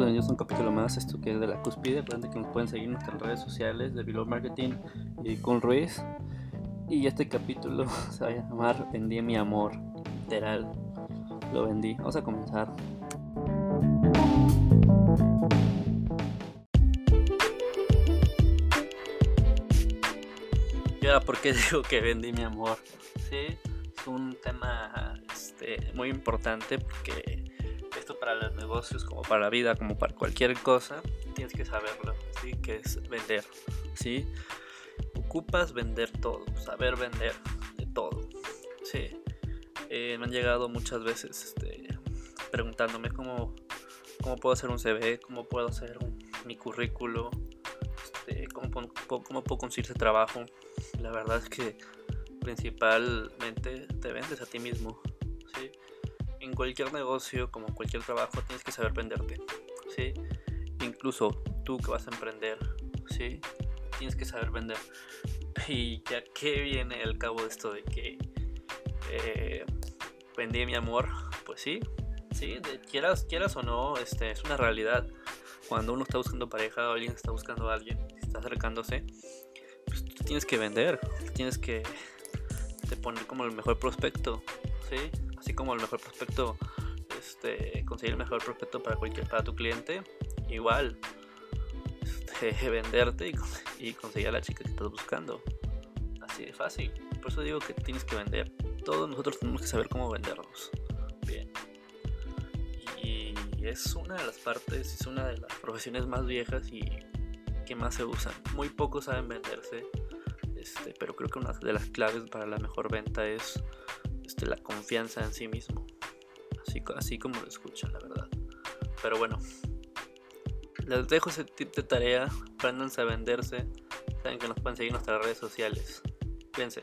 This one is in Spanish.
bienvenidos a un capítulo más, esto que es de la cúspide. Recuerden que nos pueden seguir en nuestras redes sociales de Below Marketing y con Ruiz. Y este capítulo se va a llamar Vendí mi amor, literal, lo vendí. Vamos a comenzar. Y ahora, ¿por qué digo que vendí mi amor? Sí, es un tema este, muy importante porque para los negocios, como para la vida, como para cualquier cosa, tienes que saberlo, ¿sí? Que es vender, ¿sí? Ocupas vender todo, saber vender de todo, ¿sí? Eh, me han llegado muchas veces este, preguntándome cómo, cómo puedo hacer un CV, cómo puedo hacer mi currículo, este, cómo, cómo puedo conseguir ese trabajo. La verdad es que principalmente te vendes a ti mismo, ¿sí? En cualquier negocio, como en cualquier trabajo, tienes que saber venderte, ¿sí? Incluso tú que vas a emprender, ¿sí? Tienes que saber vender. Y ya que viene el cabo de esto de que eh, vendí mi amor, pues sí, sí, quieras, quieras o no, este, es una realidad. Cuando uno está buscando pareja o alguien está buscando a alguien, está acercándose, pues tú tienes que vender, tienes que te poner como el mejor prospecto, ¿sí? Así como el mejor prospecto, este, conseguir el mejor prospecto para cualquier, para tu cliente, igual este, venderte y, conseguir a la chica que estás buscando. Así de fácil. Por eso digo que tienes que vender. Todos nosotros tenemos que saber cómo vendernos. Bien. Y es una de las partes, es una de las profesiones más viejas y que más se usan. Muy pocos saben venderse. Este, pero creo que una de las claves para la mejor venta es este, la confianza en sí mismo. Así, así como lo escuchan, la verdad. Pero bueno, les dejo ese tip de tarea. Aprendanse a venderse. Saben que nos pueden seguir en nuestras redes sociales. Fíjense.